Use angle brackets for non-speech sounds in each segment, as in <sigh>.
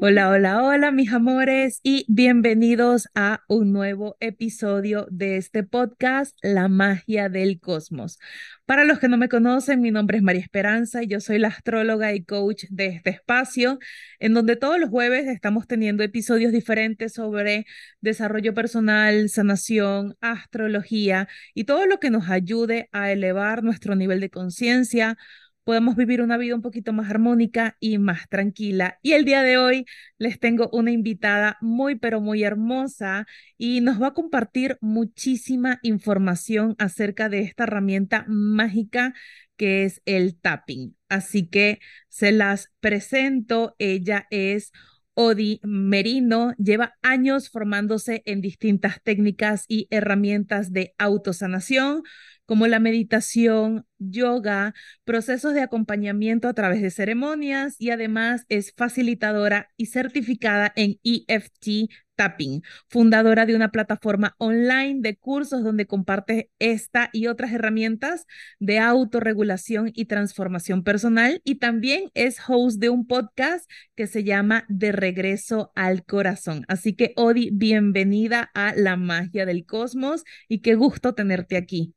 Hola, hola, hola mis amores y bienvenidos a un nuevo episodio de este podcast, La magia del cosmos. Para los que no me conocen, mi nombre es María Esperanza y yo soy la astróloga y coach de este espacio, en donde todos los jueves estamos teniendo episodios diferentes sobre desarrollo personal, sanación, astrología y todo lo que nos ayude a elevar nuestro nivel de conciencia, podemos vivir una vida un poquito más armónica y más tranquila. Y el día de hoy les tengo una invitada muy, pero muy hermosa y nos va a compartir muchísima información acerca de esta herramienta mágica que es el tapping. Así que se las presento. Ella es Odi Merino lleva años formándose en distintas técnicas y herramientas de autosanación, como la meditación, yoga, procesos de acompañamiento a través de ceremonias y además es facilitadora y certificada en EFT Tapping, fundadora de una plataforma online de cursos donde comparte esta y otras herramientas de autorregulación y transformación personal y también es host de un podcast que se llama De regreso al corazón. Así que Odi, bienvenida a la magia del cosmos y qué gusto tenerte aquí.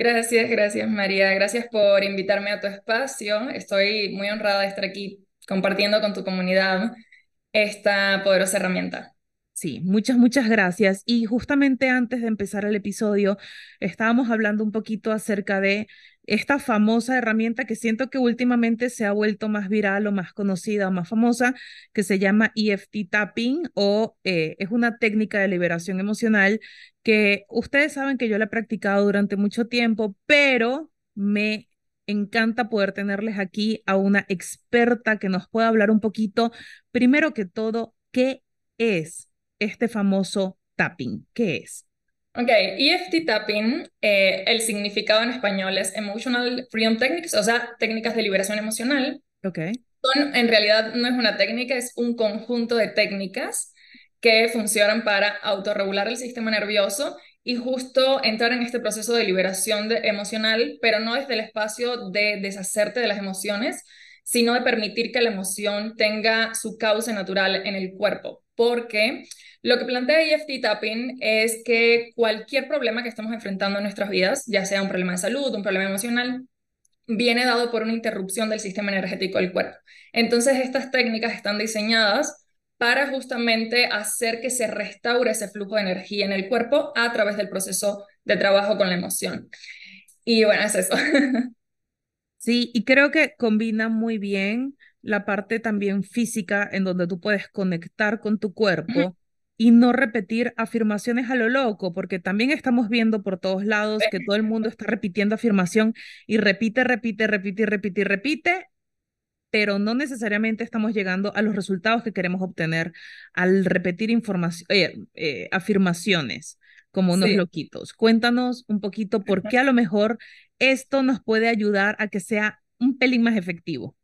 Gracias, gracias María. Gracias por invitarme a tu espacio. Estoy muy honrada de estar aquí compartiendo con tu comunidad esta poderosa herramienta. Sí, muchas, muchas gracias. Y justamente antes de empezar el episodio, estábamos hablando un poquito acerca de esta famosa herramienta que siento que últimamente se ha vuelto más viral o más conocida o más famosa, que se llama EFT tapping o eh, es una técnica de liberación emocional que ustedes saben que yo la he practicado durante mucho tiempo, pero me encanta poder tenerles aquí a una experta que nos pueda hablar un poquito, primero que todo, qué es este famoso tapping? ¿Qué es? Ok, EFT tapping, eh, el significado en español es Emotional Freedom Techniques, o sea, técnicas de liberación emocional. Ok. Son, en realidad no es una técnica, es un conjunto de técnicas que funcionan para autorregular el sistema nervioso y justo entrar en este proceso de liberación de, emocional, pero no desde el espacio de deshacerte de las emociones, sino de permitir que la emoción tenga su causa natural en el cuerpo. Porque lo que plantea EFT Tapping es que cualquier problema que estamos enfrentando en nuestras vidas, ya sea un problema de salud, un problema emocional, viene dado por una interrupción del sistema energético del cuerpo. Entonces, estas técnicas están diseñadas para justamente hacer que se restaure ese flujo de energía en el cuerpo a través del proceso de trabajo con la emoción. Y bueno, es eso. <laughs> Sí, y creo que combina muy bien la parte también física en donde tú puedes conectar con tu cuerpo y no repetir afirmaciones a lo loco, porque también estamos viendo por todos lados que todo el mundo está repitiendo afirmación y repite, repite, repite, repite, repite, pero no necesariamente estamos llegando a los resultados que queremos obtener al repetir información, eh, afirmaciones como unos loquitos. Cuéntanos un poquito por qué a lo mejor esto nos puede ayudar a que sea un pelín más efectivo.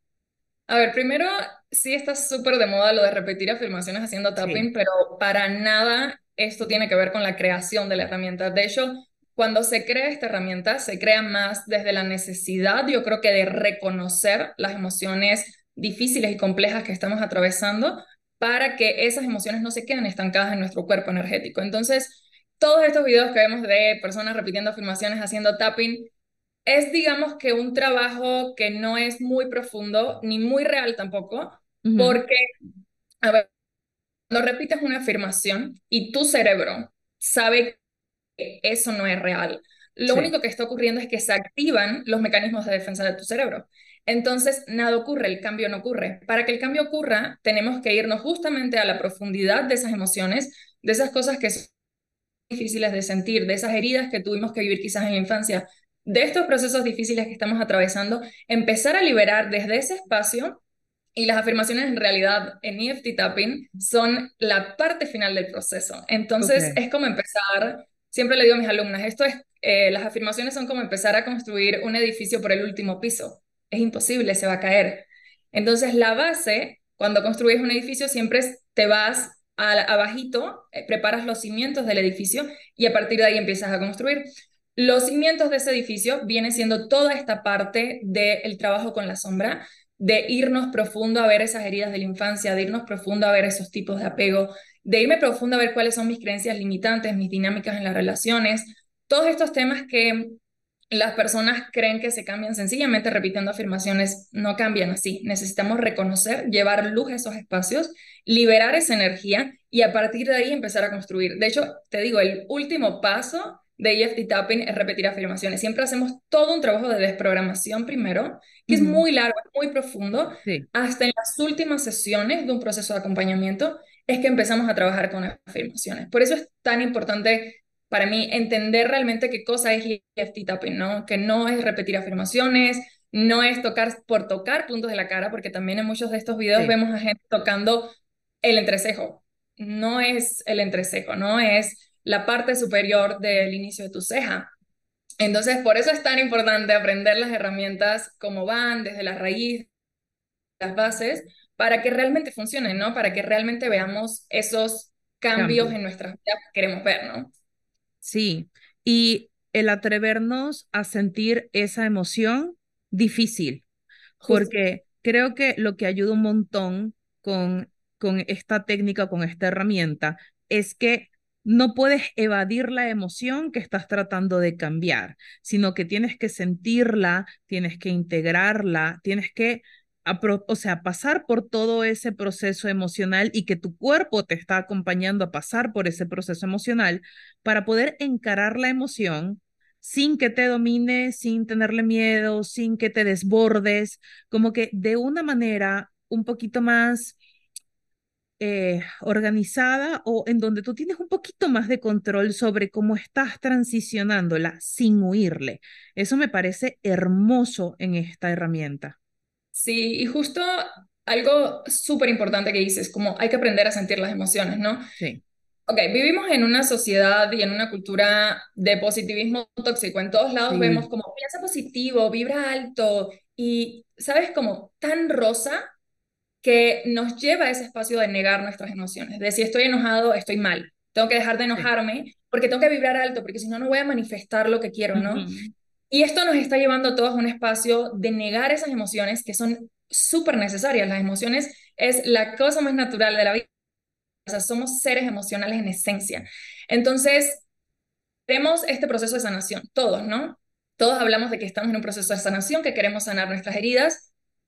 A ver, primero, sí está súper de moda lo de repetir afirmaciones haciendo tapping, pero para nada esto tiene que ver con la creación de la herramienta. De hecho, cuando se crea esta herramienta, se crea más desde la necesidad, yo creo que de reconocer las emociones difíciles y complejas que estamos atravesando para que esas emociones no se queden estancadas en nuestro cuerpo energético. Entonces, todos estos videos que vemos de personas repitiendo afirmaciones haciendo tapping es, digamos, que un trabajo que no es muy profundo ni muy real tampoco, porque, a ver, cuando repites una afirmación y tu cerebro sabe que eso no es real, lo único que está ocurriendo es que se activan los mecanismos de defensa de tu cerebro. Entonces, nada ocurre, el cambio no ocurre. Para que el cambio ocurra, tenemos que irnos justamente a la profundidad de esas emociones, de esas cosas que son difíciles de sentir, de esas heridas que tuvimos que vivir quizás en la infancia, de estos procesos difíciles que estamos atravesando, empezar a liberar desde ese espacio y las afirmaciones en realidad en EFT Tapping son la parte final del proceso. Entonces es como empezar, siempre le digo a mis alumnas, esto es, eh, las afirmaciones son como empezar a construir un edificio por el último piso. Es imposible, se va a caer. Entonces la base, cuando construyes un edificio, siempre te vas a, abajito, eh, preparas los cimientos del edificio y a partir de ahí empiezas a construir. Los cimientos de ese edificio viene siendo toda esta parte del trabajo con la sombra, de irnos profundo a ver esas heridas de la infancia, de irnos profundo a ver esos tipos de apego, de irme profundo a ver cuáles son mis creencias limitantes, mis dinámicas en las relaciones, todos estos temas que las personas creen que se cambian sencillamente repitiendo afirmaciones, no cambian así. Necesitamos reconocer, llevar luz a esos espacios, liberar esa energía y a partir de ahí empezar a construir. De hecho, te digo, el último paso de EFT Tapping es repetir afirmaciones. Siempre hacemos todo un trabajo de desprogramación primero, que es muy largo, muy profundo, hasta en las últimas sesiones de un proceso de acompañamiento es que empezamos a trabajar con afirmaciones. Por eso es tan importante para mí entender realmente qué cosa es EFT Tapping, ¿no? Que no es repetir afirmaciones, no es tocar por tocar puntos de la cara, porque también en muchos de estos videos vemos a gente tocando el entrecejo. No es el entrecejo, no es la parte superior del inicio de tu ceja. Entonces, por eso es tan importante aprender las herramientas como van, desde la raíz, las bases, para que realmente funcionen, ¿no? Para que realmente veamos esos cambios en nuestras vidas que queremos ver, ¿no? Sí, y el atrevernos a sentir esa emoción difícil, porque creo que lo que ayuda un montón con, con esta técnica, con esta herramienta, es que no puedes evadir la emoción que estás tratando de cambiar, sino que tienes que sentirla, tienes que integrarla, tienes que, o sea, pasar por todo ese proceso emocional y que tu cuerpo te está acompañando a pasar por ese proceso emocional para poder encarar la emoción sin que te domine, sin tenerle miedo, sin que te desbordes, como que de una manera un poquito más eh, organizada o en donde tú tienes un poquito más de control sobre cómo estás transicionándola sin huirle. Eso me parece hermoso en esta herramienta. Sí, y justo algo súper importante que dices, como hay que aprender a sentir las emociones, ¿no? Sí. Ok, vivimos en una sociedad y en una cultura de positivismo tóxico. En todos lados vemos como piensa positivo, vibra alto y, ¿sabes? Como tan rosa que nos lleva a ese espacio de negar nuestras emociones, de si estoy enojado, estoy mal, tengo que dejar de enojarme porque tengo que vibrar alto, porque si no, no voy a manifestar lo que quiero, ¿no? Y esto nos está llevando a todos a un espacio de negar esas emociones que son súper necesarias. Las emociones es la cosa más natural de la vida. O sea, somos seres emocionales en esencia. Entonces, tenemos este proceso de sanación, todos, ¿no? Todos hablamos de que estamos en un proceso de sanación, que queremos sanar nuestras heridas,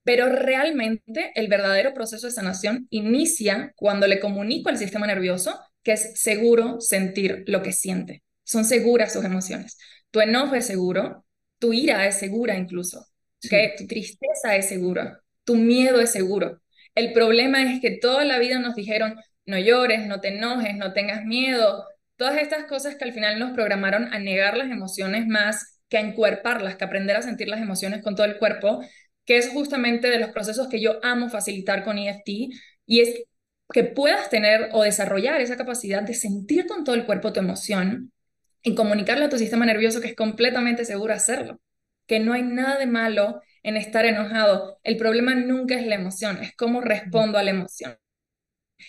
pero realmente el verdadero proceso de sanación inicia cuando le comunico al sistema nervioso que es seguro sentir lo que siente. Son seguras sus emociones. Tu enojo es seguro, tu ira es segura incluso, que tu tristeza es segura, tu miedo es seguro. El problema es que toda la vida nos dijeron, no llores, no te enojes, no tengas miedo, todas estas cosas que al final nos programaron a negar las emociones más que a encuerparlas, que aprender a sentir las emociones con todo el cuerpo, que es justamente de los procesos que yo amo facilitar con EFT, y es que puedas tener o desarrollar esa capacidad de sentir con todo el cuerpo tu emoción y comunicarle a tu sistema nervioso que es completamente seguro hacerlo, que no hay nada de malo en estar enojado. El problema nunca es la emoción, es cómo respondo a la emoción.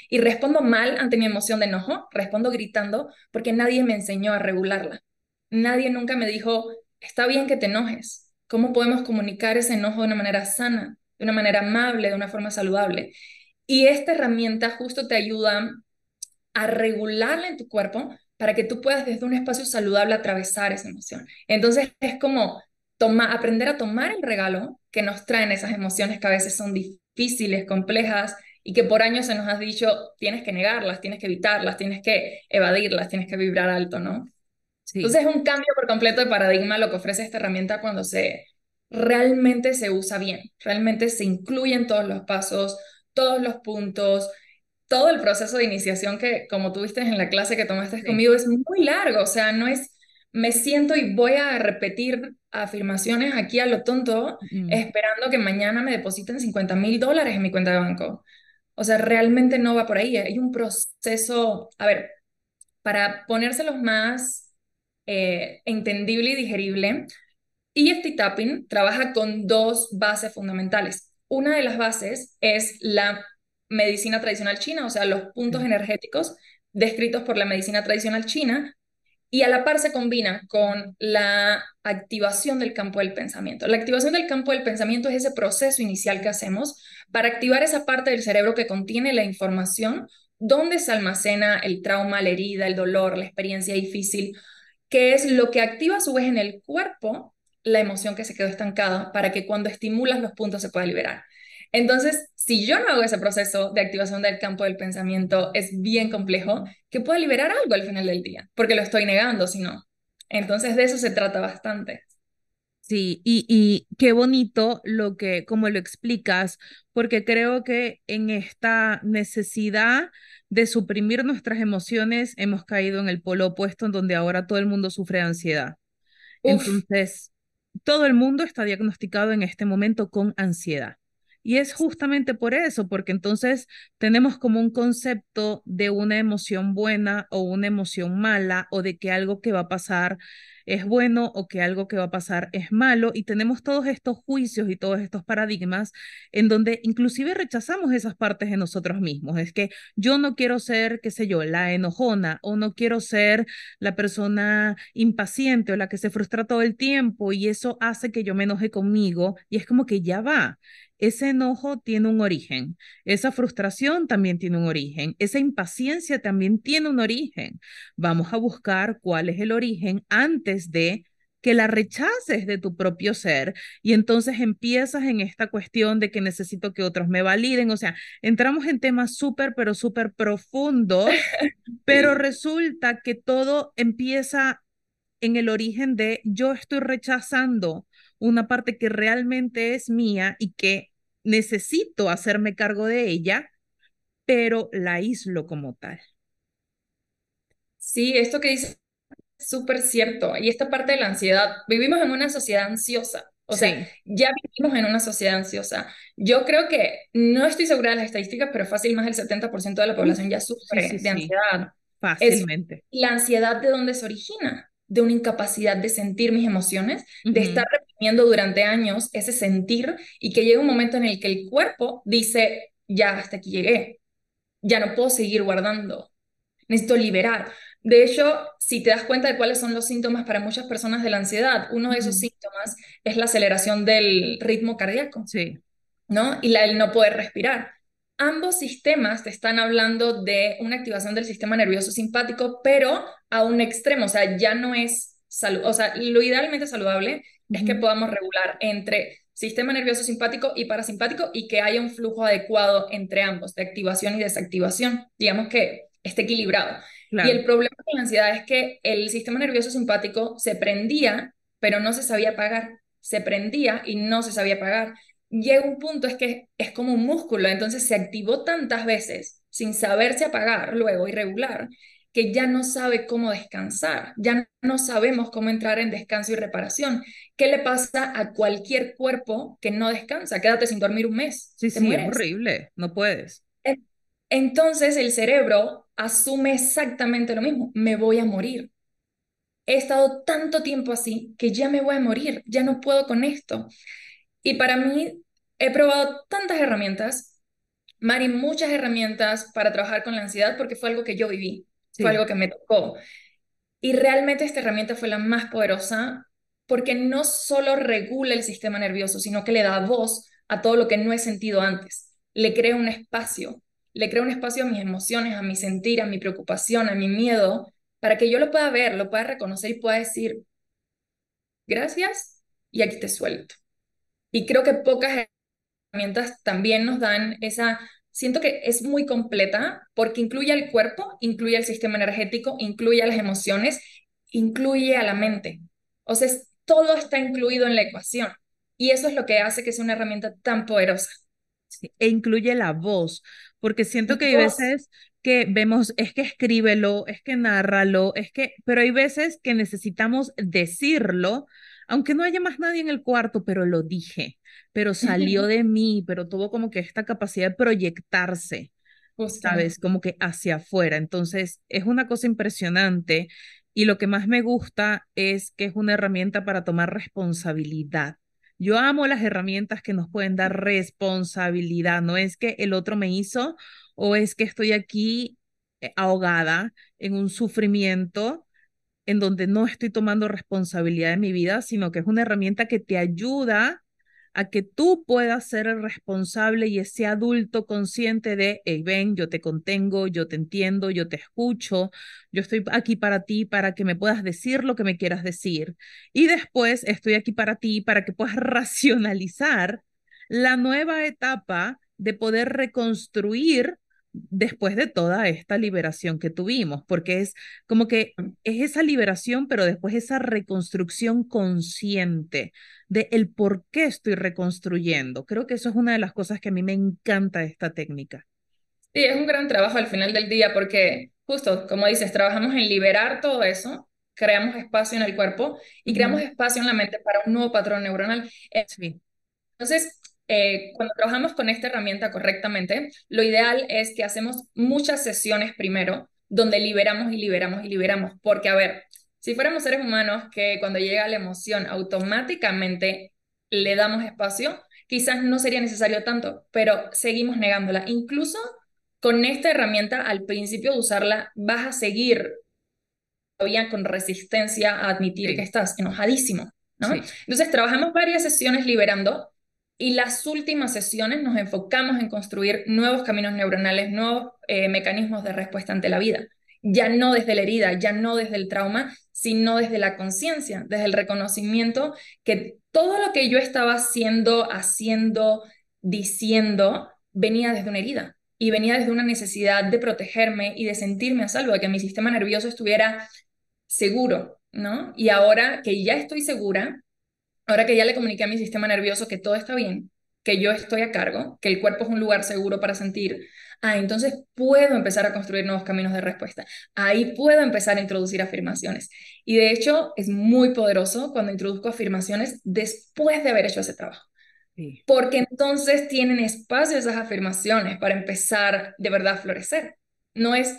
Y respondo mal ante mi emoción de enojo, respondo gritando porque nadie me enseñó a regularla. Nadie nunca me dijo, está bien que te enojes, ¿Cómo podemos comunicar ese enojo de una manera sana, de una manera amable, de una forma saludable? Y esta herramienta justo te ayuda a regularla en tu cuerpo para que tú puedas desde un espacio saludable atravesar esa emoción. Entonces es como aprender a tomar el regalo que nos traen esas emociones que a veces son difíciles, complejas y que por años se nos ha dicho tienes que negarlas, tienes que evitarlas, tienes que evadirlas, tienes que vibrar alto, ¿no? Entonces es un cambio por completo de paradigma lo que ofrece esta herramienta cuando se realmente se usa bien, realmente se incluyen todos los pasos, todos los puntos, todo el proceso de iniciación que, como tuviste en la clase que tomaste conmigo, es muy largo, o sea, no es, me siento y voy a repetir afirmaciones aquí a lo tonto, esperando que mañana me depositen 50 mil dólares en mi cuenta de banco. O sea, realmente no va por ahí, hay un proceso, a ver, para ponérselos más eh, entendible y digerible, EFT Tapping trabaja con dos bases fundamentales. Una de las bases es la medicina tradicional china, o sea, los puntos energéticos descritos por la medicina tradicional china, y a la par se combina con la activación del campo del pensamiento. La activación del campo del pensamiento es ese proceso inicial que hacemos para activar esa parte del cerebro que contiene la información, donde se almacena el trauma, la herida, el dolor, la experiencia difícil, que es lo que activa a su vez en el cuerpo la emoción que se quedó estancada para que cuando estimulas los puntos se pueda liberar. Entonces, si yo no hago ese proceso de activación del campo del pensamiento, es bien complejo que pueda liberar algo al final del día, porque lo estoy negando, si no. Entonces, de eso se trata bastante. Sí, y, y qué bonito lo que, como lo explicas, porque creo que en esta necesidad de suprimir nuestras emociones hemos caído en el polo opuesto, en donde ahora todo el mundo sufre ansiedad. Entonces, todo el mundo está diagnosticado en este momento con ansiedad. Y es justamente por eso, porque entonces tenemos como un concepto de una emoción buena o una emoción mala o de que algo que va a pasar es bueno o que algo que va a pasar es malo y tenemos todos estos juicios y todos estos paradigmas en donde inclusive rechazamos esas partes de nosotros mismos. Es que yo no quiero ser, qué sé yo, la enojona o no quiero ser la persona impaciente o la que se frustra todo el tiempo y eso hace que yo me enoje conmigo y es como que ya va ese enojo tiene un origen, esa frustración también tiene un origen, esa impaciencia también tiene un origen. Vamos a buscar cuál es el origen antes de que la rechaces de tu propio ser y entonces empiezas en esta cuestión de que necesito que otros me validen, o sea, entramos en temas súper, pero súper profundos, <laughs> pero resulta que todo empieza en el origen de yo estoy rechazando una parte que realmente es mía y que necesito hacerme cargo de ella, pero la aíslo como tal. Sí, esto que dice es súper cierto. Y esta parte de la ansiedad, vivimos en una sociedad ansiosa. O sea, ya vivimos en una sociedad ansiosa. Yo creo que, no estoy segura de las estadísticas, pero fácil más del 70% de la población ya sufre de ansiedad. Fácilmente. ¿Y la ansiedad de dónde se origina? de una incapacidad de sentir mis emociones, de estar reprimiendo durante años ese sentir y que llega un momento en el que el cuerpo dice, ya hasta aquí llegué, ya no puedo seguir guardando, necesito liberar. De hecho, si te das cuenta de cuáles son los síntomas para muchas personas de la ansiedad, uno de esos síntomas es la aceleración del ritmo cardíaco, sí. ¿no? Y la, el no poder respirar ambos sistemas te están hablando de una activación del sistema nervioso simpático, pero a un extremo, o sea, ya no es salud, o sea, lo idealmente saludable es que podamos regular entre sistema nervioso simpático y parasimpático y que haya un flujo adecuado entre ambos, de activación y desactivación, digamos que esté equilibrado. Y el problema con la ansiedad es que el sistema nervioso simpático se prendía, pero no se sabía apagar, se prendía y no se sabía apagar. Llega un punto es que es como un músculo, entonces se activó tantas veces sin saberse apagar luego y regular, que ya no sabe cómo descansar, ya no sabemos cómo entrar en descanso y reparación. ¿Qué le pasa a cualquier cuerpo que no descansa? Quédate sin dormir un mes. Sí, sí, es horrible, no puedes. Entonces el cerebro asume exactamente lo mismo, me voy a morir. He estado tanto tiempo así que ya me voy a morir, ya no puedo con esto. Y para mí, he probado tantas herramientas, Mari, muchas herramientas para trabajar con la ansiedad porque fue algo que yo viví, fue algo que me tocó. Y realmente esta herramienta fue la más poderosa porque no solo regula el sistema nervioso, sino que le da voz a todo lo que no he sentido antes. Le crea un espacio, le crea un espacio a mis emociones, a mi sentir, a mi preocupación, a mi miedo, para que yo lo pueda ver, lo pueda reconocer y pueda decir, gracias, y aquí te suelto. Y creo que pocas herramientas también nos dan esa, siento que es muy completa porque incluye al cuerpo, incluye al sistema energético, incluye a las emociones incluye a la mente. O sea, todo está incluido en la ecuación. Y eso es lo que hace que sea una herramienta tan poderosa. e incluye la voz, porque siento que hay veces que vemos, es que escríbelo, es que nárralo, es que, pero hay veces que necesitamos decirlo, aunque no haya más nadie en el cuarto, pero lo dije, pero salió de mí, pero tuvo como que esta capacidad de proyectarse, ¿sabes? Como que hacia afuera. Entonces, es una cosa impresionante y lo que más me gusta es que es una herramienta para tomar responsabilidad. Yo amo las herramientas que nos pueden dar responsabilidad, no es que el otro me hizo o es que estoy aquí eh, ahogada en un sufrimiento en donde no estoy tomando responsabilidad de mi vida, sino que es una herramienta que te ayuda a que tú puedas ser el responsable y ese adulto consciente de, hey, ven, yo te contengo, yo te entiendo, yo te escucho, yo estoy aquí para ti, para que me puedas decir lo que me quieras decir. Y después estoy aquí para ti, para que puedas <laughs> racionalizar la nueva etapa de poder reconstruir después de toda esta liberación que tuvimos, porque es como que es esa liberación, pero después esa reconstrucción consciente de el por qué estoy reconstruyendo. Creo que eso es una de las cosas que a mí me encanta de esta técnica. Sí, es un gran trabajo al final del día porque justo, como dices, trabajamos en liberar todo eso, creamos espacio en el cuerpo y creamos espacio en la mente para un nuevo patrón neuronal. Sí. Entonces, eh, cuando trabajamos con esta herramienta correctamente, lo ideal es que hacemos muchas sesiones primero, donde liberamos y liberamos y liberamos, porque a ver, si fuéramos seres humanos que cuando llega la emoción automáticamente le damos espacio, quizás no sería necesario tanto, pero seguimos negándola. Incluso con esta herramienta, al principio de usarla, vas a seguir todavía con resistencia a admitir que estás enojadísimo, ¿no? Entonces, trabajamos varias sesiones liberando y las últimas sesiones nos enfocamos en construir nuevos caminos neuronales, nuevos eh, mecanismos de respuesta ante la vida. Ya no desde la herida, ya no desde el trauma, sino desde la conciencia, desde el reconocimiento que todo lo que yo estaba haciendo, haciendo, diciendo, venía desde una herida y venía desde una necesidad de protegerme y de sentirme a salvo, de que mi sistema nervioso estuviera seguro, ¿no? Y ahora que ya estoy segura, Ahora que ya le comuniqué a mi sistema nervioso que todo está bien, que yo estoy a cargo, que el cuerpo es un lugar seguro para sentir, ah, entonces puedo empezar a construir nuevos caminos de respuesta. Ahí puedo empezar a introducir afirmaciones. Y de hecho es muy poderoso cuando introduzco afirmaciones después de haber hecho ese trabajo. Porque entonces tienen espacio esas afirmaciones para empezar de verdad a florecer. No es,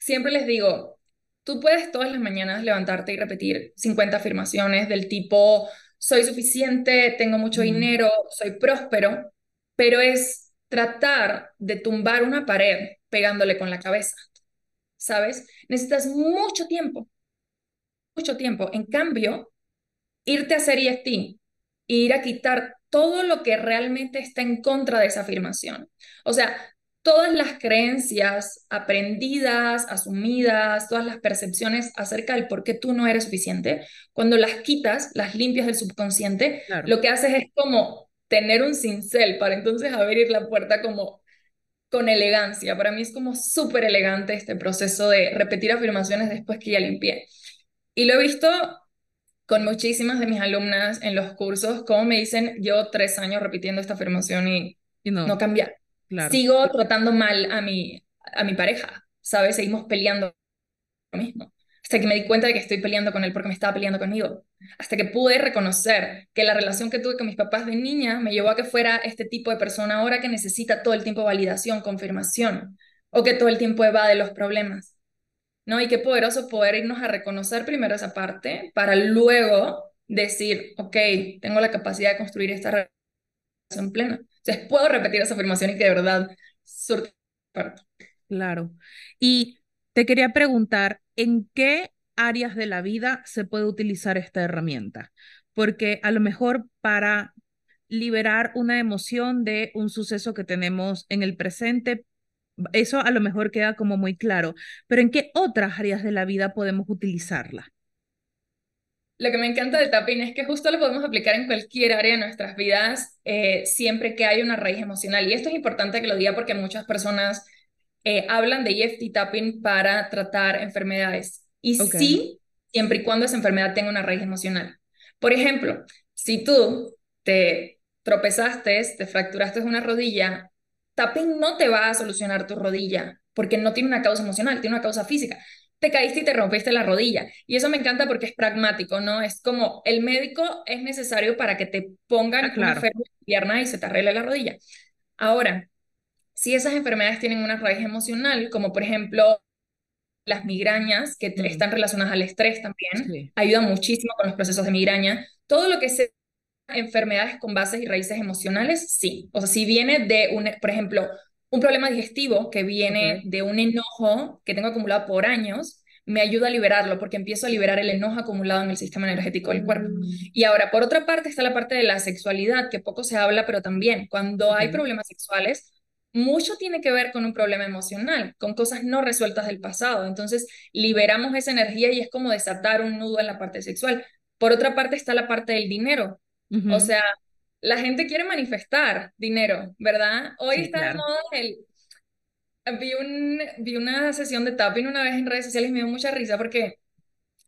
siempre les digo, tú puedes todas las mañanas levantarte y repetir 50 afirmaciones del tipo, soy suficiente, tengo mucho dinero, soy próspero, pero es tratar de tumbar una pared pegándole con la cabeza, ¿sabes? Necesitas mucho tiempo, mucho tiempo. En cambio, irte a hacer EFT ir a quitar todo lo que realmente está en contra de esa afirmación. O sea, todas las creencias aprendidas, asumidas, todas las percepciones acerca del por qué tú no eres suficiente, cuando las quitas, las limpias del subconsciente, lo que haces es como tener un cincel para entonces abrir la puerta como con elegancia. Para mí es como súper elegante este proceso de repetir afirmaciones después que ya limpié. Y lo he visto con muchísimas de mis alumnas en los cursos, como me dicen, yo tres años repitiendo esta afirmación y, no, no cambia sigo tratando mal a mi, a mi pareja, ¿sabes? Seguimos peleando lo mismo. Hasta que me di cuenta de que estoy peleando con él porque me estaba peleando conmigo. Hasta que pude reconocer que la relación que tuve con mis papás de niña me llevó a que fuera este tipo de persona ahora que necesita todo el tiempo validación, confirmación, o que todo el tiempo evade los problemas. ¿No? Y qué poderoso poder irnos a reconocer primero esa parte para luego decir, ok, tengo la capacidad de construir esta relación plena. Entonces puedo repetir esa afirmación y que de verdad surte Claro. Y te quería preguntar, ¿en qué áreas de la vida se puede utilizar esta herramienta? Porque a lo mejor para liberar una emoción de un suceso que tenemos en el presente, eso a lo mejor queda como muy claro, pero ¿en qué otras áreas de la vida podemos utilizarla? Lo que me encanta del tapping es que justo lo podemos aplicar en cualquier área de nuestras vidas, eh, siempre que hay una raíz emocional. Y esto es importante que lo diga porque muchas personas eh, hablan de EFT tapping para tratar enfermedades. Y sí, siempre y cuando esa enfermedad tenga una raíz emocional. Por ejemplo, si tú te tropezaste, te fracturaste una rodilla, tapping no te va a solucionar tu rodilla porque no tiene una causa emocional, tiene una causa física. Te caíste y te rompiste la rodilla. Y eso me encanta porque es pragmático, ¿no? Es como el médico es necesario para que te pongan Ah, claro. una pierna y se te arregle la rodilla. Ahora, si esas enfermedades tienen una raíz emocional, como por ejemplo las migrañas, que Mm. están relacionadas al estrés también, Sí. ayudan muchísimo con los procesos de migraña. Todo lo que sea enfermedades con bases y raíces emocionales, sí. O sea, si viene de un, por ejemplo, un problema digestivo que viene de un enojo que tengo acumulado por años, me ayuda a liberarlo porque empiezo a liberar el enojo acumulado en el sistema energético del cuerpo. Mm, Y ahora, por otra parte, está la parte de la sexualidad, que poco se habla, pero también cuando hay problemas sexuales, mucho tiene que ver con un problema emocional, con cosas no resueltas del pasado. Entonces, liberamos esa energía y es como desatar un nudo en la parte sexual. Por otra parte, está la parte del dinero. O sea, la gente quiere manifestar dinero, ¿verdad? Hoy Sí, está claro. moda el... Vi, un, vi una sesión de tapping una vez en redes sociales y me dio mucha risa porque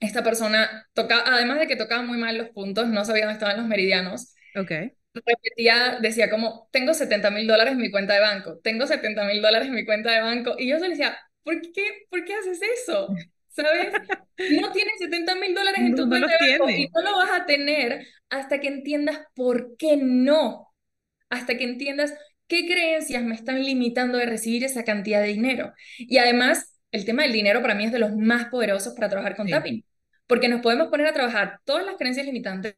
esta persona tocaba, además de que tocaba muy mal los puntos, no sabía dónde estaban los meridianos, Ok. repetía, decía como, tengo 70 mil dólares en mi cuenta de banco, tengo 70 mil dólares en mi cuenta de banco, y yo se le decía, ¿por qué, ¿por qué haces eso? ¿Sabes? <laughs> No tienes 70 mil dólares en tu no cuenta de banco y no lo vas a tener hasta que entiendas por qué no, hasta que entiendas qué creencias me están limitando de recibir esa cantidad de dinero. Y además, el tema del dinero para mí es de los más poderosos para trabajar con Sí. tapping, porque nos podemos poner a trabajar todas las creencias limitantes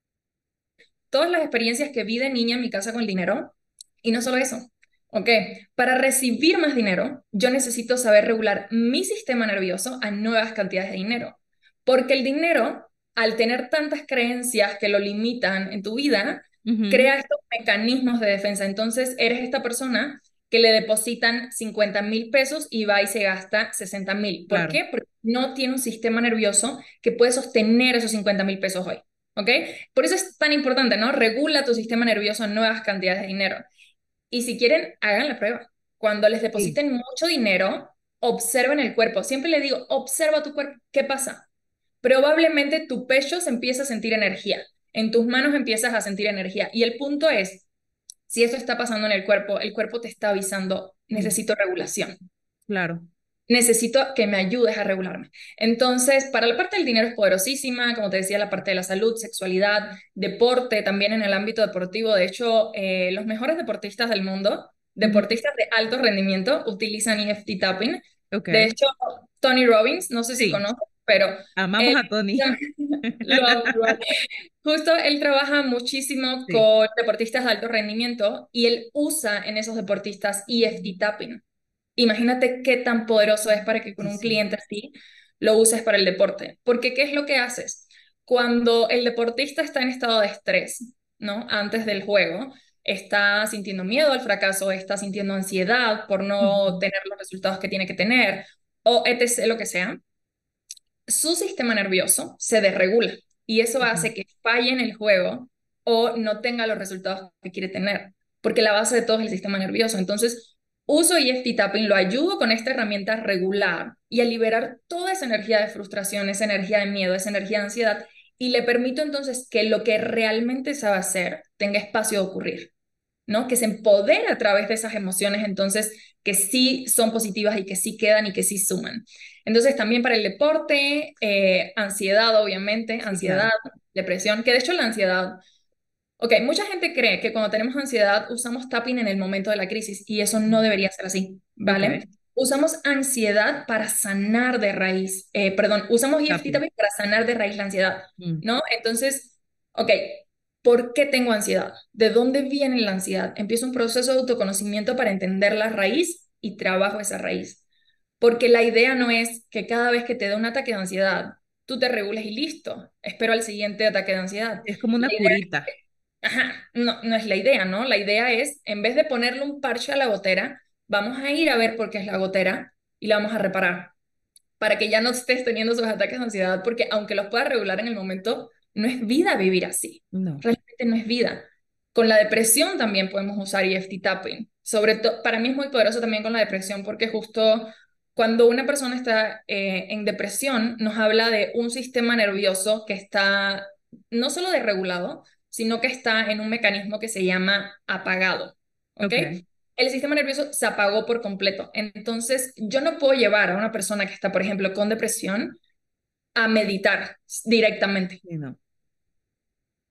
todas las experiencias que vi de niña en mi casa con el dinero. Y no solo eso, ¿ok? Para recibir más dinero, yo necesito saber regular mi sistema nervioso a nuevas cantidades de dinero. Porque el dinero, al tener tantas creencias que lo limitan en tu vida, Ujú. crea estos mecanismos de defensa. Entonces, eres esta persona que le depositan 50 mil pesos y va y se gasta 60 mil. ¿Por Claro. qué? Porque no tiene un sistema nervioso que puede sostener esos 50 mil pesos hoy. ¿Ok? Por eso es tan importante, ¿no? Regula tu sistema nervioso en nuevas cantidades de dinero. Y si quieren, hagan la prueba. Cuando les Sí. depositen mucho dinero, observen el cuerpo. Siempre le digo, observa tu cuerpo. ¿Qué pasa? Probablemente tu pecho se empieza a sentir energía. En tus manos empiezas a sentir energía. Y el punto es, si esto está pasando en el cuerpo, el cuerpo te está avisando, Mm. necesito regulación Claro. Necesito que me ayudes a regularme. Entonces, para la parte del dinero es poderosísima, como te decía, la parte de la salud, sexualidad, deporte, también en el ámbito deportivo. De hecho, eh, los mejores deportistas del mundo, deportistas de alto rendimiento, utilizan EFT tapping. De hecho, Tony Robbins, no sé si Sí. conoces, pero Amamos él a Tony. <laughs> lo. Justo él trabaja muchísimo Sí. con deportistas de alto rendimiento y él usa en esos deportistas EFT tapping. Imagínate qué tan poderoso es para que con un sí. cliente así lo uses para el deporte. Porque ¿qué es lo que haces? Cuando el deportista está en estado de estrés, ¿no? Antes del juego, está sintiendo miedo al fracaso, está sintiendo ansiedad por no tener los resultados que tiene que tener, o etc., lo que sea, su sistema nervioso se desregula y eso hace que falle en el juego o no tenga los resultados que quiere tener, porque la base de todo es el sistema nervioso. Entonces, uso EFT tapping, lo ayudo con esta herramienta regular y a liberar toda esa energía de frustración, esa energía de miedo, esa energía de ansiedad y le permito entonces que lo que realmente sabe hacer tenga espacio de ocurrir. ¿no? Que se empodere a través de esas emociones, entonces, que sí son positivas y que sí quedan y que sí suman. Entonces, también para el deporte, eh, ansiedad, obviamente, Sí, ansiedad, claro. depresión, que de hecho la ansiedad, ok, mucha gente cree que cuando tenemos ansiedad usamos tapping en el momento de la crisis y eso no debería ser así, ¿vale? Usamos ansiedad para sanar de raíz, eh, perdón, usamos EFT Tapping. para sanar de raíz la ansiedad, Mm. ¿no? Entonces, ok, ¿Por qué tengo ansiedad? ¿De dónde viene la ansiedad? Empiezo un proceso de autoconocimiento para entender la raíz y trabajo esa raíz. Porque la idea no es que cada vez que te da un ataque de ansiedad, tú te regules y listo. Espero al siguiente ataque de ansiedad. Es como una curita. Ajá, no, no es la idea, ¿no? La idea es, en vez de ponerle un parche a la gotera, vamos a ir a ver por qué es la gotera y la vamos a reparar. Para que ya no estés teniendo esos ataques de ansiedad, porque aunque los puedas regular en el momento, no es vida vivir así No. realmente no es vida. Con la depresión también podemos usar EFT tapping. Sobre todo, para mí es muy poderoso también con la depresión porque justo cuando una persona está eh, en depresión, nos habla de un sistema nervioso que está no solo desregulado, sino que está en un mecanismo que se llama apagado. ¿Ok? El sistema nervioso se apagó por completo. Entonces, yo no puedo llevar a una persona que está, por ejemplo, con depresión a meditar directamente. no.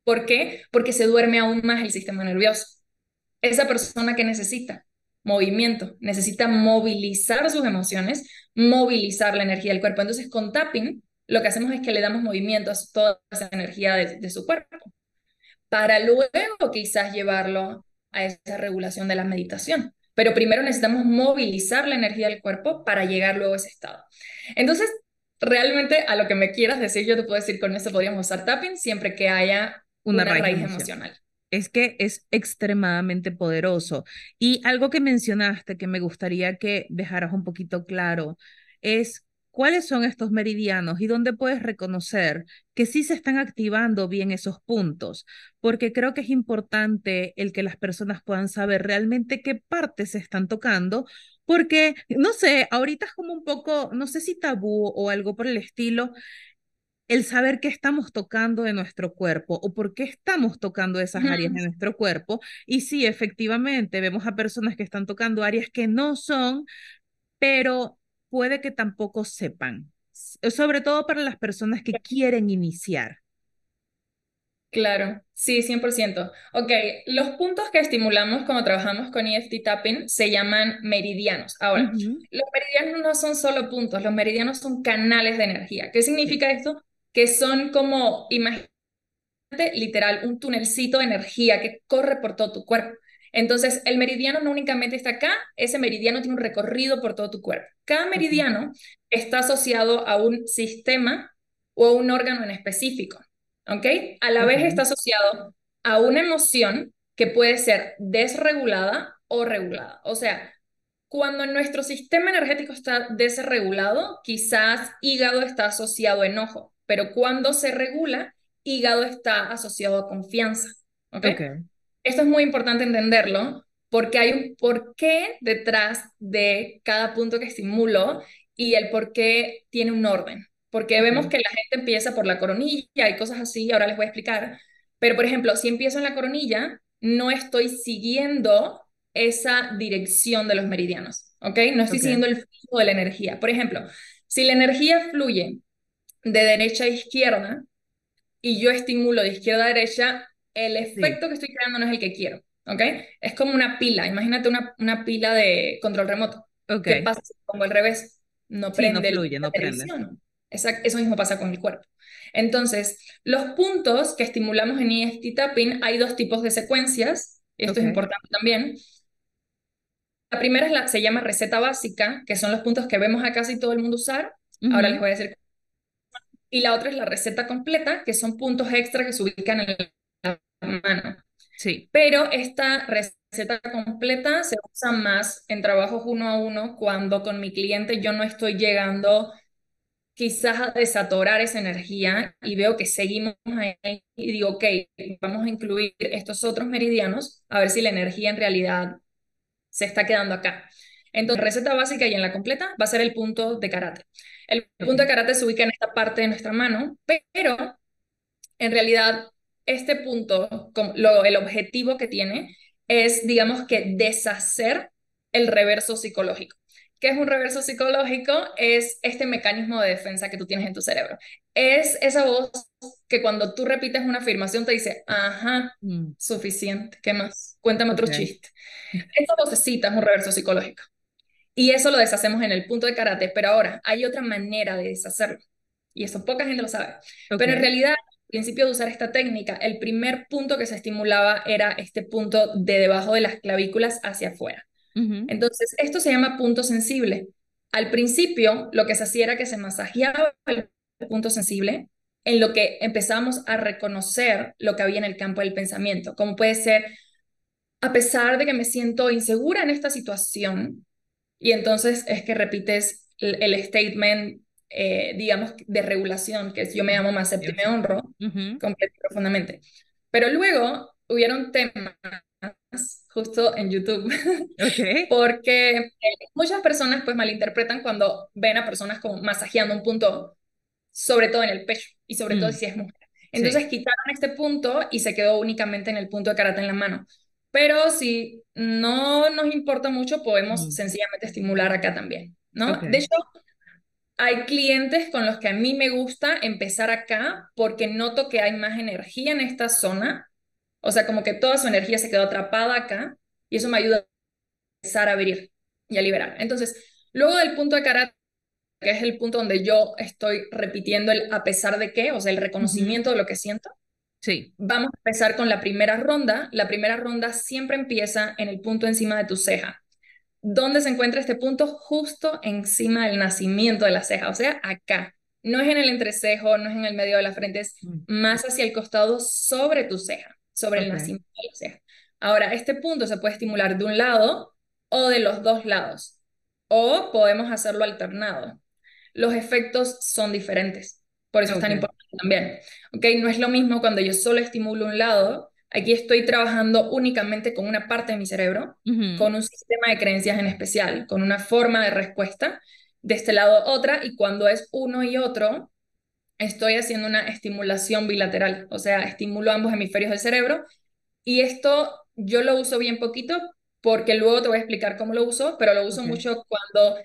¿Por qué? Porque se duerme aún más el sistema nervioso. Esa persona que necesita movimiento, necesita movilizar sus emociones, movilizar la energía del cuerpo. Entonces, con tapping, lo que hacemos es que le damos movimiento a toda esa energía de, su cuerpo, para luego quizás llevarlo a esa regulación de la meditación. Pero primero necesitamos movilizar la energía del cuerpo para llegar luego a ese estado. Entonces, realmente a lo que me quieras decir, yo te puedo decir con eso podríamos usar tapping siempre que haya una, raíz, emocional es que es extremadamente poderoso. Y algo que mencionaste que me gustaría que dejaras un poquito claro es cuáles son estos meridianos y dónde puedes reconocer que sí se están activando bien esos puntos, porque creo que es importante el que las personas puedan saber realmente qué partes se están tocando, porque, no sé, ahorita es como un poco, no sé si tabú o algo por el estilo, el saber qué estamos tocando de nuestro cuerpo o por qué estamos tocando esas áreas de nuestro cuerpo. Y sí, efectivamente, vemos a personas que están tocando áreas que no son, pero puede que tampoco sepan, sobre todo para las personas que quieren iniciar. Claro, sí, 100%. Ok, los puntos que estimulamos cuando trabajamos con EFT Tapping se llaman meridianos. Ahora, los meridianos no son solo puntos, los meridianos son canales de energía. ¿Qué significa esto? que son como, imagínate literal, un tunelcito de energía que corre por todo tu cuerpo. Entonces, el meridiano no únicamente está acá, ese meridiano tiene un recorrido por todo tu cuerpo. Cada meridiano está asociado a un sistema o a un órgano en específico, ¿ok? A la vez está asociado a una emoción que puede ser desregulada o regulada. O sea, cuando nuestro sistema energético está desregulado, quizás hígado está asociado a enojo, pero cuando se regula, hígado está asociado a confianza. ¿ok? Esto es muy importante entenderlo porque hay un porqué detrás de cada punto que estimulo y el por qué tiene un orden. Porque vemos que la gente empieza por la coronilla y cosas así, ahora les voy a explicar. Pero, por ejemplo, si empiezo en la coronilla, no estoy siguiendo esa dirección de los meridianos, ¿ok? No estoy siguiendo el flujo de la energía. Por ejemplo, si la energía fluye de derecha a izquierda y yo estimulo de izquierda a derecha, el efecto que estoy creando no es el que quiero, ¿ok? Es como una pila, imagínate una, una pila de control remoto. ¿Qué pasa si pongo al revés? No prende no fluye, no prende. eso mismo pasa con el cuerpo. Entonces, los puntos que estimulamos en EFT tapping, hay dos tipos de secuencias, esto es importante también. La primera es la, se llama receta básica, que son los puntos que vemos a casi todo el mundo usar. Ahora les voy a decir y la otra es la receta completa, que son puntos extra que se ubican en mano. Sí. Pero esta receta completa se usa más en trabajos uno a uno cuando con mi cliente yo no estoy llegando quizás a desatorar esa energía y veo que seguimos ahí y digo, ok, vamos a incluir estos otros meridianos a ver si la energía en realidad se está quedando acá. Entonces, receta básica y en la completa va a ser el punto de karate. El punto de karate se ubica en esta parte de nuestra mano, pero en realidad este punto, lo, el objetivo que tiene es, digamos que, deshacer el reverso psicológico. ¿Qué es un reverso psicológico? Es este mecanismo de defensa que tú tienes en tu cerebro. Es esa voz que cuando tú repites una afirmación te dice, ajá, mm. suficiente, ¿qué más? Cuéntame otro chiste. Esa vocecita es un reverso psicológico. Y eso lo deshacemos en el punto de karate, pero ahora hay otra manera de deshacerlo. Y eso poca gente lo sabe. Pero en realidad, al principio de usar esta técnica, el primer punto que se estimulaba era este punto de debajo de las clavículas hacia afuera. Entonces, esto se llama punto sensible. Al principio, lo que se hacía era que se masajeaba el punto sensible en lo que empezamos a reconocer lo que había en el campo del pensamiento, como puede ser, a pesar de que me siento insegura en esta situación, y entonces es que repites el, statement, eh, digamos, de regulación, que es yo me amo, más acepto y me honro, profundamente. Pero luego hubieron temas justo en YouTube. <laughs> Porque eh, muchas personas pues malinterpretan cuando ven a personas como masajeando un punto, sobre todo en el pecho y sobre todo Mm, si es mujer. sí. Entonces quitaron este punto y se quedó únicamente en el punto de karate en la mano. Pero si no nos importa mucho, podemos Mm, sencillamente estimular acá también, ¿no? De hecho, hay clientes con los que a mí me gusta empezar acá porque noto que hay más energía en esta zona, o sea, como que toda su energía se quedó atrapada acá y eso me ayuda a empezar a abrir y a liberar. Entonces, luego del punto de karate, que es el punto donde yo estoy repitiendo el a pesar de qué, o sea, el reconocimiento de lo que siento, Sí. vamos a empezar con la primera ronda. La primera ronda siempre empieza en el punto encima de tu ceja. ¿Dónde se encuentra este punto? Justo encima del nacimiento de la ceja, o sea, acá. No es en el entrecejo, no es en el medio de la frente, es Mm, más hacia el costado sobre tu ceja, sobre el nacimiento de la ceja. Ahora, este punto se puede estimular de un lado o de los dos lados, o podemos hacerlo alternado. Los efectos son diferentes, por eso es tan importante también. ¿Ok? No es lo mismo cuando yo solo estimulo un lado, aquí estoy trabajando únicamente con una parte de mi cerebro con un sistema de creencias en especial, con una forma de respuesta, de este lado otra, y cuando es uno y otro, estoy haciendo una estimulación bilateral, o sea, estimulo ambos hemisferios del cerebro, y esto yo lo uso bien poquito porque luego te voy a explicar cómo lo uso, pero lo uso mucho cuando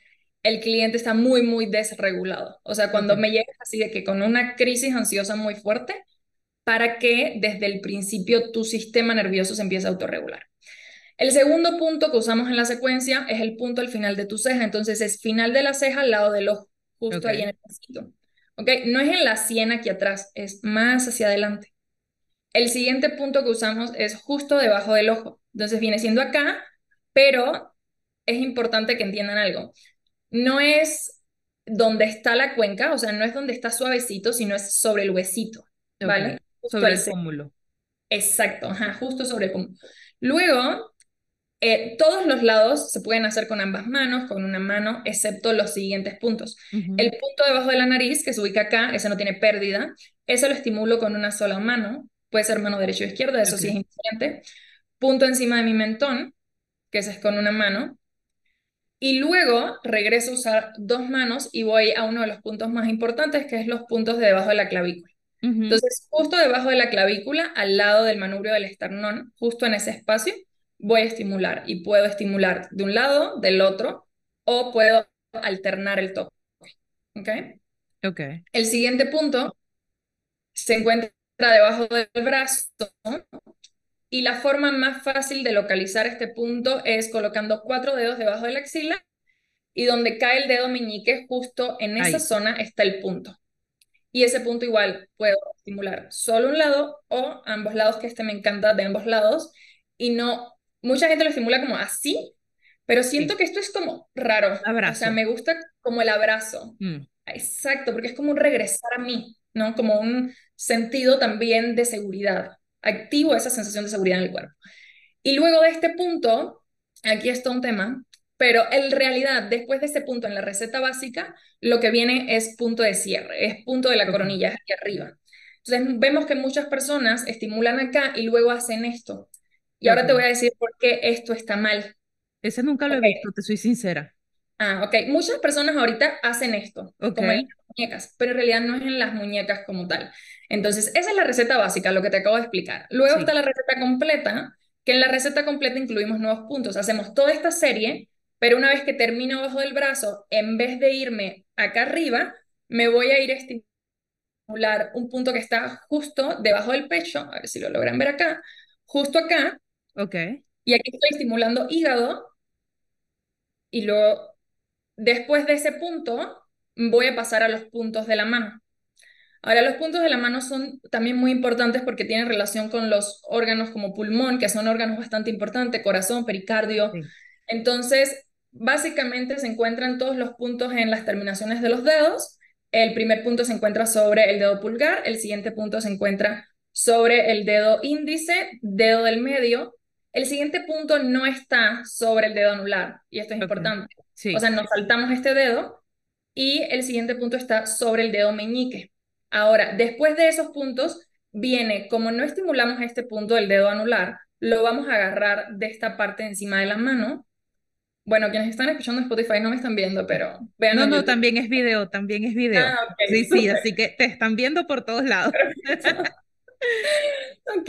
el cliente está muy, muy desregulado, o sea, cuando me llega así de que con una crisis ansiosa muy fuerte, para que desde el principio tu sistema nervioso se empiece a autorregular. El segundo punto que usamos en la secuencia es el punto al final de tu ceja. Entonces es final de la ceja al lado del ojo, justo ahí en el pasito. ¿Ok? No es en la sien aquí atrás, es más hacia adelante. El siguiente punto que usamos es justo debajo del ojo. Entonces viene siendo acá, pero es importante que entiendan algo. No es donde está la cuenca, o sea, no es donde está suavecito, sino es sobre el huesito. ¿vale? Justo Sobre el pómulo. Exacto, ajá, justo sobre el pómulo. Luego, eh, todos los lados se pueden hacer con ambas manos, con una mano, excepto los siguientes puntos. El punto debajo de la nariz, que se ubica acá, ese no tiene pérdida, eso lo estimulo con una sola mano, puede ser mano derecha o izquierda, eso sí es indiferente. Punto encima de mi mentón, que ese es con una mano, y luego regreso a usar dos manos y voy a uno de los puntos más importantes, que es los puntos de debajo de la clavícula. Entonces, justo debajo de la clavícula, al lado del manubrio del esternón, justo en ese espacio, voy a estimular y puedo estimular de un lado, del otro, o puedo alternar el toque. ¿Ok? Ok. El siguiente punto se encuentra debajo del brazo y la forma más fácil de localizar este punto es colocando cuatro dedos debajo de la axila y donde cae el dedo meñique, justo en esa Ahí. zona está el punto. Y ese punto igual puedo estimular solo un lado o ambos lados, que este me encanta de ambos lados. Y no, mucha gente lo estimula como así, pero siento Sí. que esto es como raro. O sea, Abrazo. me gusta como el abrazo. Mm, Exacto, porque es como un regresar a mí, ¿no? Como un sentido también de seguridad. Activo esa sensación de seguridad en el cuerpo. Y luego de este punto, aquí está un tema, pero en realidad, después de ese punto en la receta básica, lo que viene es punto de cierre, es punto de la coronilla aquí arriba. Entonces, vemos que muchas personas estimulan acá y luego hacen esto. Y ahora te voy a decir por qué esto está mal. Ese nunca lo he Ok. visto, te soy sincera. Ah, ok. Muchas personas ahorita hacen esto, Ok. como en las muñecas, pero en realidad no es en las muñecas como tal. Entonces, esa es la receta básica, lo que te acabo de explicar. Luego Sí. está la receta completa, que en la receta completa incluimos nuevos puntos. Hacemos toda esta serie, pero una vez que termino abajo del brazo, en vez de irme acá arriba, me voy a ir a estimular un punto que está justo debajo del pecho, a ver si lo logran ver acá, justo acá, Ok. y aquí estoy estimulando hígado, y luego Después de ese punto, voy a pasar a los puntos de la mano. Ahora, los puntos de la mano son también muy importantes porque tienen relación con los órganos como pulmón, que son órganos bastante importantes, corazón, pericardio. Sí. Entonces, básicamente se encuentran todos los puntos en las terminaciones de los dedos. El primer punto se encuentra sobre el dedo pulgar, el siguiente punto se encuentra sobre el dedo índice, dedo del medio. El siguiente punto no está sobre el dedo anular, y esto es importante. O Sí. sea, nos saltamos este dedo y el siguiente punto está sobre el dedo meñique. Ahora, después de esos puntos, viene, como no estimulamos este punto del dedo anular, lo vamos a agarrar de esta parte encima de la mano. Bueno, quienes están escuchando Spotify no me están viendo, pero vean. No, no, también es video, también es video. Ah, sí, sí, así que te están viendo por todos lados. <laughs> ok.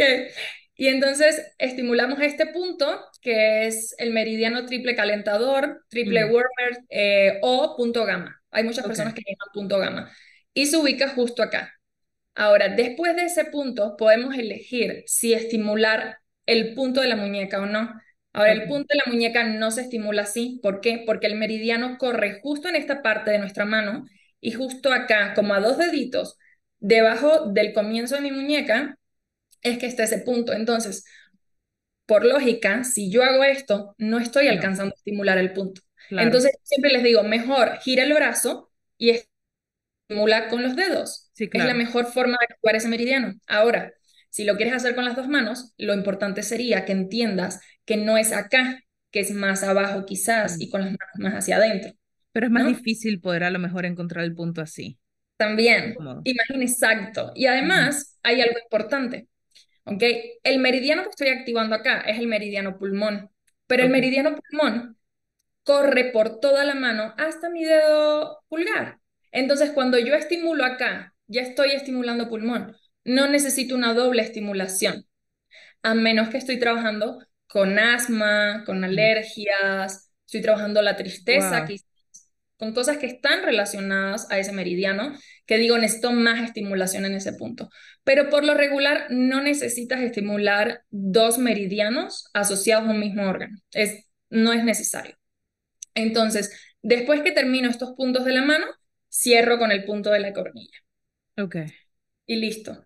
Y entonces estimulamos este punto, que es el meridiano triple calentador, triple mm. warmer eh, o punto gamma. Hay muchas personas que llaman punto gamma. Y se ubica justo acá. Ahora, después de ese punto, podemos elegir si estimular el punto de la muñeca o no. Ahora, el punto de la muñeca no se estimula así. ¿Por qué? Porque el meridiano corre justo en esta parte de nuestra mano y justo acá, como a dos deditos, debajo del comienzo de mi muñeca, es que está ese punto. Entonces, por lógica, si yo hago esto, no estoy alcanzando a estimular el punto. Entonces, siempre les digo, mejor gira el brazo y estimula con los dedos. Es la mejor forma de actuar ese meridiano. Ahora, si lo quieres hacer con las dos manos, lo importante sería que entiendas que no es acá, que es más abajo quizás mm. y con las manos más hacia adentro. Pero es más difícil poder a lo mejor encontrar el punto así. También, imagina exacto. Y además hay algo importante. ¿ok? El meridiano que estoy activando acá es el meridiano pulmón, pero el meridiano pulmón corre por toda la mano hasta mi dedo pulgar. Entonces, cuando yo estimulo acá, ya estoy estimulando pulmón. No necesito una doble estimulación, a menos que estoy trabajando con asma, con alergias, estoy trabajando la tristeza, con cosas que están relacionadas a ese meridiano, que digo, necesito más estimulación en ese punto. Pero por lo regular no necesitas estimular dos meridianos asociados a un mismo órgano. Es, no es necesario. Entonces, después que termino estos puntos de la mano, cierro con el punto de la cornilla. Ok. Y listo.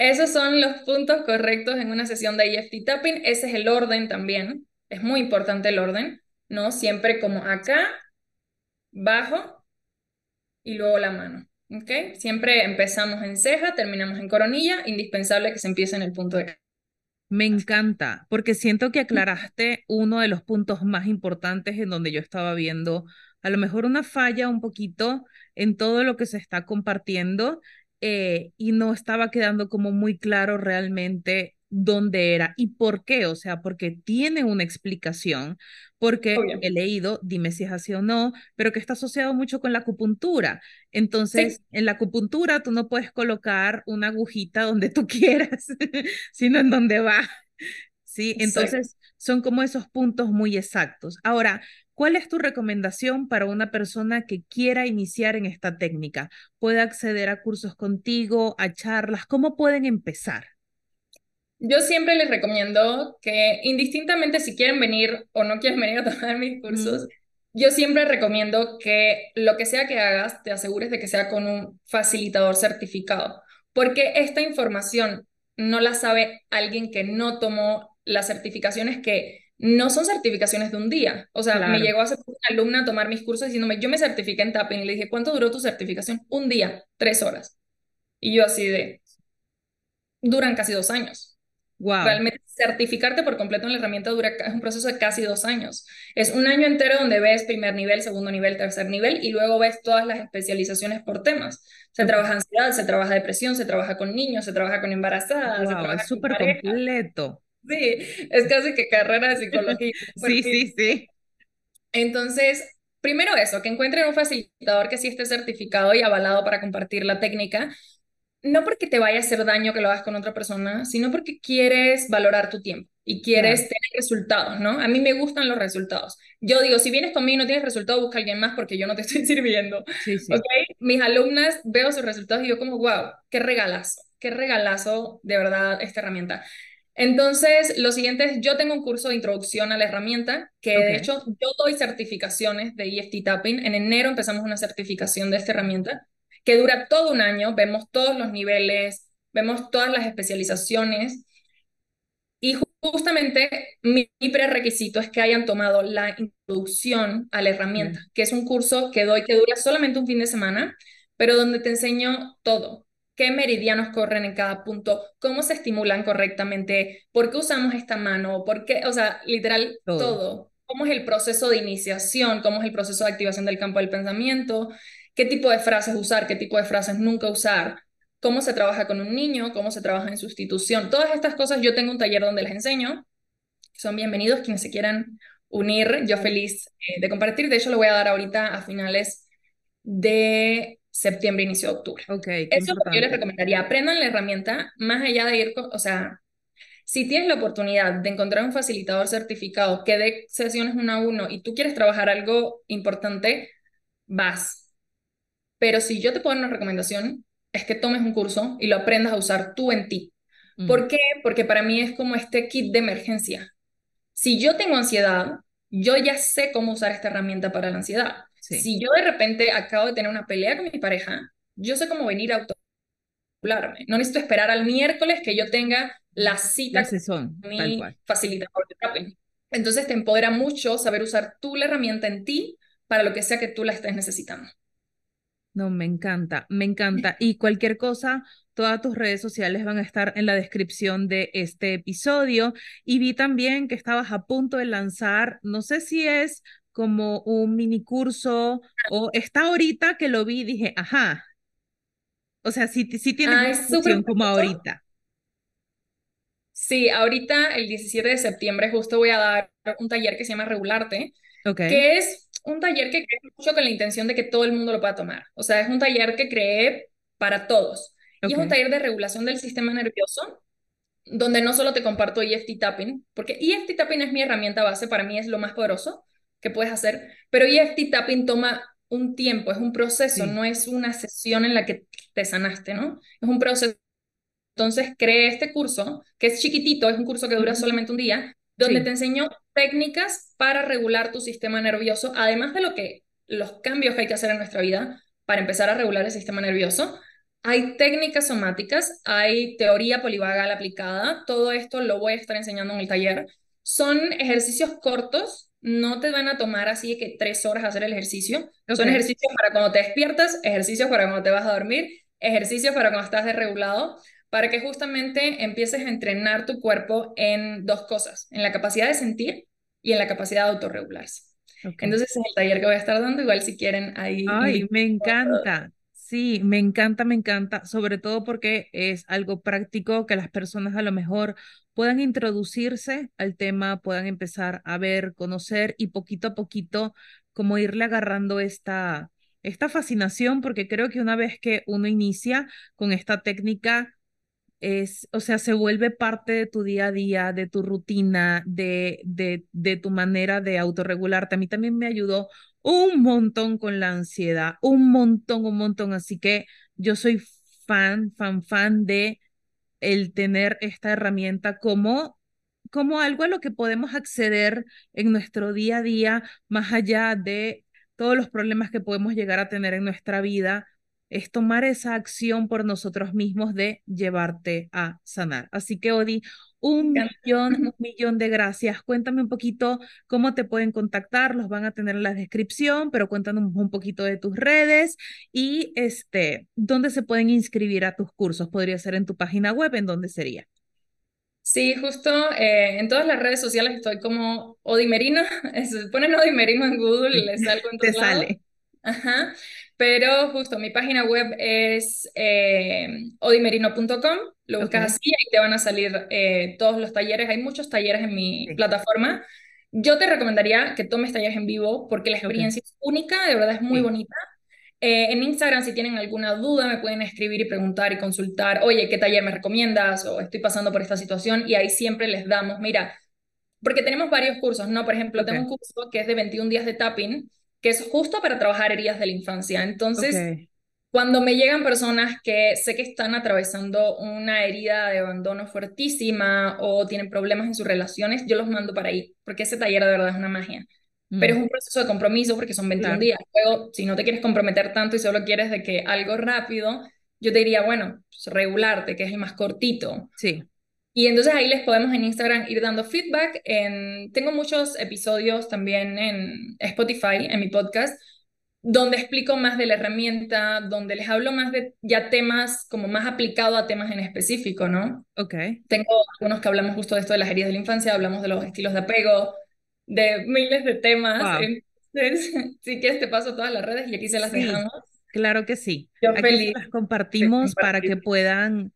Esos son los puntos correctos en una sesión de EFT tapping. Ese es el orden también. Es muy importante el orden, ¿no? Siempre como acá, bajo y luego la mano. ¿Ok? Siempre empezamos en ceja, terminamos en coronilla. Indispensable que se empiece en el punto de me encanta, porque siento que aclaraste uno de los puntos más importantes en donde yo estaba viendo a lo mejor una falla un poquito en todo lo que se está compartiendo eh, y no estaba quedando como muy claro realmente dónde era y por qué, o sea, porque tiene una explicación, porque he leído, dime si es así o no, pero que está asociado mucho con la acupuntura. Entonces, en la acupuntura tú no puedes colocar una agujita donde tú <laughs> quieras, sino en donde va. Sí, entonces son como esos puntos muy exactos. Ahora, ¿Cuál es tu recomendación para una persona que quiera iniciar en esta técnica? ¿Puede acceder a cursos contigo, a charlas? ¿Cómo pueden empezar? Yo siempre les recomiendo que indistintamente si quieren venir o no quieren venir a tomar mis cursos, yo siempre recomiendo que lo que sea que hagas, te asegures de que sea con un facilitador certificado, porque esta información no la sabe alguien que no tomó las certificaciones que no son certificaciones de un día. O sea, me llegó hace una alumna a tomar mis cursos diciéndome, yo me certifiqué en tapping y le dije, ¿cuánto duró tu certificación? Un día, tres horas. Y yo así de, duran casi dos años. Wow. Realmente certificarte por completo en la herramienta dura, es un proceso de casi dos años. Es un año entero donde ves primer nivel, segundo nivel, tercer nivel y luego ves todas las especializaciones por temas. Se trabaja ansiedad, se trabaja depresión, se trabaja con niños, se trabaja con embarazadas, se trabaja es súper completo. Sí, es casi que carrera de psicología. <laughs> sí, sí, sí. Entonces, primero eso, que encuentren un facilitador que sí esté certificado y avalado para compartir la técnica, no porque te vaya a hacer daño que lo hagas con otra persona, sino porque quieres valorar tu tiempo y quieres tener resultados, ¿no? A mí me gustan los resultados. Yo digo, si vienes conmigo y no tienes resultados, busca a alguien más porque yo no te <laughs> estoy sirviendo. Sí, sí. Mis alumnas veo sus resultados y yo como, wow, qué regalazo, qué regalazo de verdad esta herramienta. Entonces, lo siguiente es, yo tengo un curso de introducción a la herramienta, que de hecho yo doy certificaciones de EFT Tapping. En enero empezamos una certificación de esta herramienta, que dura todo un año, vemos todos los niveles, vemos todas las especializaciones. Y justamente mi, prerequisito es que hayan tomado la introducción a la herramienta, que es un curso que doy que dura solamente un fin de semana, pero donde te enseño todo, qué meridianos corren en cada punto, cómo se estimulan correctamente, por qué usamos esta mano, por qué, o sea, literal todo. Cómo es el proceso de iniciación, cómo es el proceso de activación del campo del pensamiento, qué tipo de frases usar, qué tipo de frases nunca usar, cómo se trabaja con un niño, cómo se trabaja en sustitución. Todas estas cosas yo tengo un taller donde les enseño son bienvenidos quienes se quieran unir. Yo feliz eh, de compartir. De hecho, lo voy a dar ahorita a finales de septiembre, inicio de octubre. Ok, Eso es lo que yo les recomendaría. Aprendan la herramienta más allá de ir, o sea, si tienes la oportunidad de encontrar un facilitador certificado que dé sesiones uno a uno y tú quieres trabajar algo importante, vas. Pero si yo te pongo una recomendación, es que tomes un curso y lo aprendas a usar tú en ti. Mm. ¿Por qué? Porque para mí es como este kit de emergencia. Si yo tengo ansiedad, yo ya sé cómo usar esta herramienta para la ansiedad. Si yo de repente acabo de tener una pelea con mi pareja, yo sé cómo venir a autocularme. No necesito esperar al miércoles que yo tenga la cita con mi facilitador de tapping. Entonces te empodera mucho saber usar tú la herramienta en ti para lo que sea que tú la estés necesitando. No, me encanta, me <laughs> encanta. Y cualquier cosa, todas tus redes sociales van a estar en la descripción de este episodio. Y vi también que estabas a punto de lanzar, no sé si es como un mini curso o está ahorita que lo vi y dije, ajá. O sea, sí, sí tienes una como ahorita. Sí, ahorita el 17 de septiembre justo voy a dar un taller que se llama Regularte, que es un taller que creé mucho con la intención de que todo el mundo lo pueda tomar. O sea, es un taller que creé para todos. Y es un taller de regulación del sistema nervioso, donde no solo te comparto EFT Tapping, porque EFT Tapping es mi herramienta base, para mí es lo más poderoso que puedes hacer, pero EFT Tapping toma un tiempo, es un proceso, no es una sesión en la que te sanaste, ¿no? Es un proceso. Entonces creé este curso, que es chiquitito, es un curso que dura solamente un día, donde te enseño técnicas para regular tu sistema nervioso, además de lo que los cambios que hay que hacer en nuestra vida para empezar a regular el sistema nervioso. Hay técnicas somáticas, hay teoría polivagal aplicada, todo esto lo voy a estar enseñando en el taller. Son ejercicios cortos, no te van a tomar así que tres horas hacer el ejercicio. Son ejercicios para cuando te despiertas, ejercicios para cuando te vas a dormir, ejercicios para cuando estás desregulado para que justamente empieces a entrenar tu cuerpo en dos cosas, en la capacidad de sentir y en la capacidad de autorregularse. Entonces es el taller que voy a estar dando, igual si quieren ahí. Ay, me encanta. Sí, me encanta, me encanta, sobre todo porque es algo práctico que las personas a lo mejor puedan introducirse al tema, puedan empezar a ver, conocer y poquito a poquito como irle agarrando esta, esta fascinación, porque creo que una vez que uno inicia con esta técnica, es, o sea, se vuelve parte de tu día a día, de tu rutina, de, de, de tu manera de autorregularte. A mí también me ayudó un montón con la ansiedad, un montón, un montón. Así que yo soy fan, fan, fan de el tener esta herramienta como como algo a lo que podemos acceder en nuestro día a día, más allá de todos los problemas que podemos llegar a tener en nuestra vida, es tomar esa acción por nosotros mismos de llevarte a sanar. Así que, Odi, un millón, un millón de gracias. Cuéntame un poquito cómo te pueden contactar, los van a tener en la descripción, pero cuéntanos un poquito de tus redes y este, dónde se pueden inscribir a tus cursos. Podría ser en tu página web, ¿en dónde sería? Sí, justo eh, en todas las redes sociales estoy como Odimerino. <laughs> Ponen Odimerino en Google y les salgo en Te sale. Ajá. Pero justo mi página web es eh, odimerino.com, lo buscas así, ahí te van a salir eh, todos los talleres, hay muchos talleres en mi plataforma. Yo te recomendaría que tomes talleres en vivo porque la experiencia es única, de verdad es muy bonita. Eh, en Instagram, si tienen alguna duda, me pueden escribir y preguntar y consultar, oye, ¿qué taller me recomiendas? O estoy pasando por esta situación y ahí siempre les damos, mira, porque tenemos varios cursos, ¿no? Por ejemplo, tengo un curso que es de 21 días de tapping, que es justo para trabajar heridas de la infancia. Entonces, cuando me llegan personas que sé que están atravesando una herida de abandono fuertísima o tienen problemas en sus relaciones, yo los mando para ahí, porque ese taller de verdad es una magia. Pero es mm. un proceso de compromiso porque son 21 días. Luego, si no te quieres comprometer tanto y solo quieres de que algo rápido, yo te diría, bueno, pues regularte, que es el más cortito. Sí. Y entonces ahí les podemos en Instagram ir dando feedback. En, tengo muchos episodios también en Spotify, en mi podcast, donde explico más de la herramienta, donde les hablo más de ya temas como más aplicado a temas en específico, ¿no? Ok. Tengo algunos que hablamos justo de esto de las heridas de la infancia, hablamos de los estilos de apego, de miles de temas. Entonces, <laughs> si quieres te paso todas las redes y aquí se las dejamos. Claro que sí. Yo feliz. Las compartimos para que puedan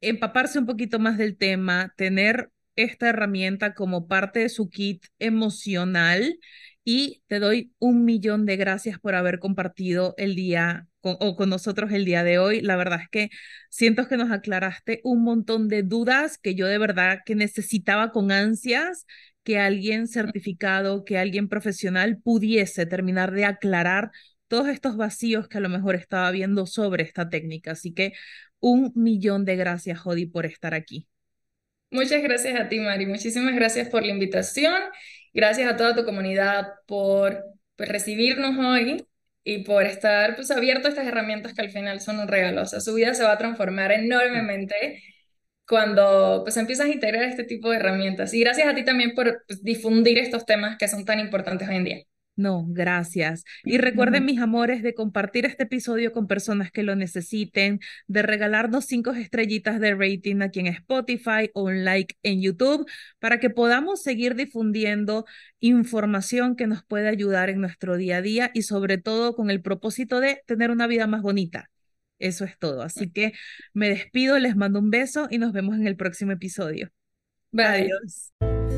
empaparse un poquito más del tema, tener esta herramienta como parte de su kit emocional y te doy un millón de gracias por haber compartido el día o con nosotros el día de hoy. La verdad es que siento que nos aclaraste un montón de dudas que yo de verdad que necesitaba con ansias que alguien certificado, que alguien profesional pudiese terminar de aclarar todos estos vacíos que a lo mejor estaba viendo sobre esta técnica. Así que un millón de gracias, Jodi, por estar aquí. Muchas gracias a ti, Mari. Muchísimas gracias por la invitación. Gracias a toda tu comunidad por pues, recibirnos hoy y por estar pues, abierto a estas herramientas que al final son un regalo. O sea, su vida se va a transformar enormemente cuando pues empiezas a integrar este tipo de herramientas. Y gracias a ti también por pues, difundir estos temas que son tan importantes hoy en día. No, gracias. Y recuerden, mis amores, de compartir este episodio con personas que lo necesiten, de regalarnos cinco estrellitas de rating aquí en Spotify o un like en YouTube para que podamos seguir difundiendo información que nos puede ayudar en nuestro día a día y sobre todo con el propósito de tener una vida más bonita. Eso es todo. Así que me despido, les mando un beso y nos vemos en el próximo episodio. Bye. Adiós.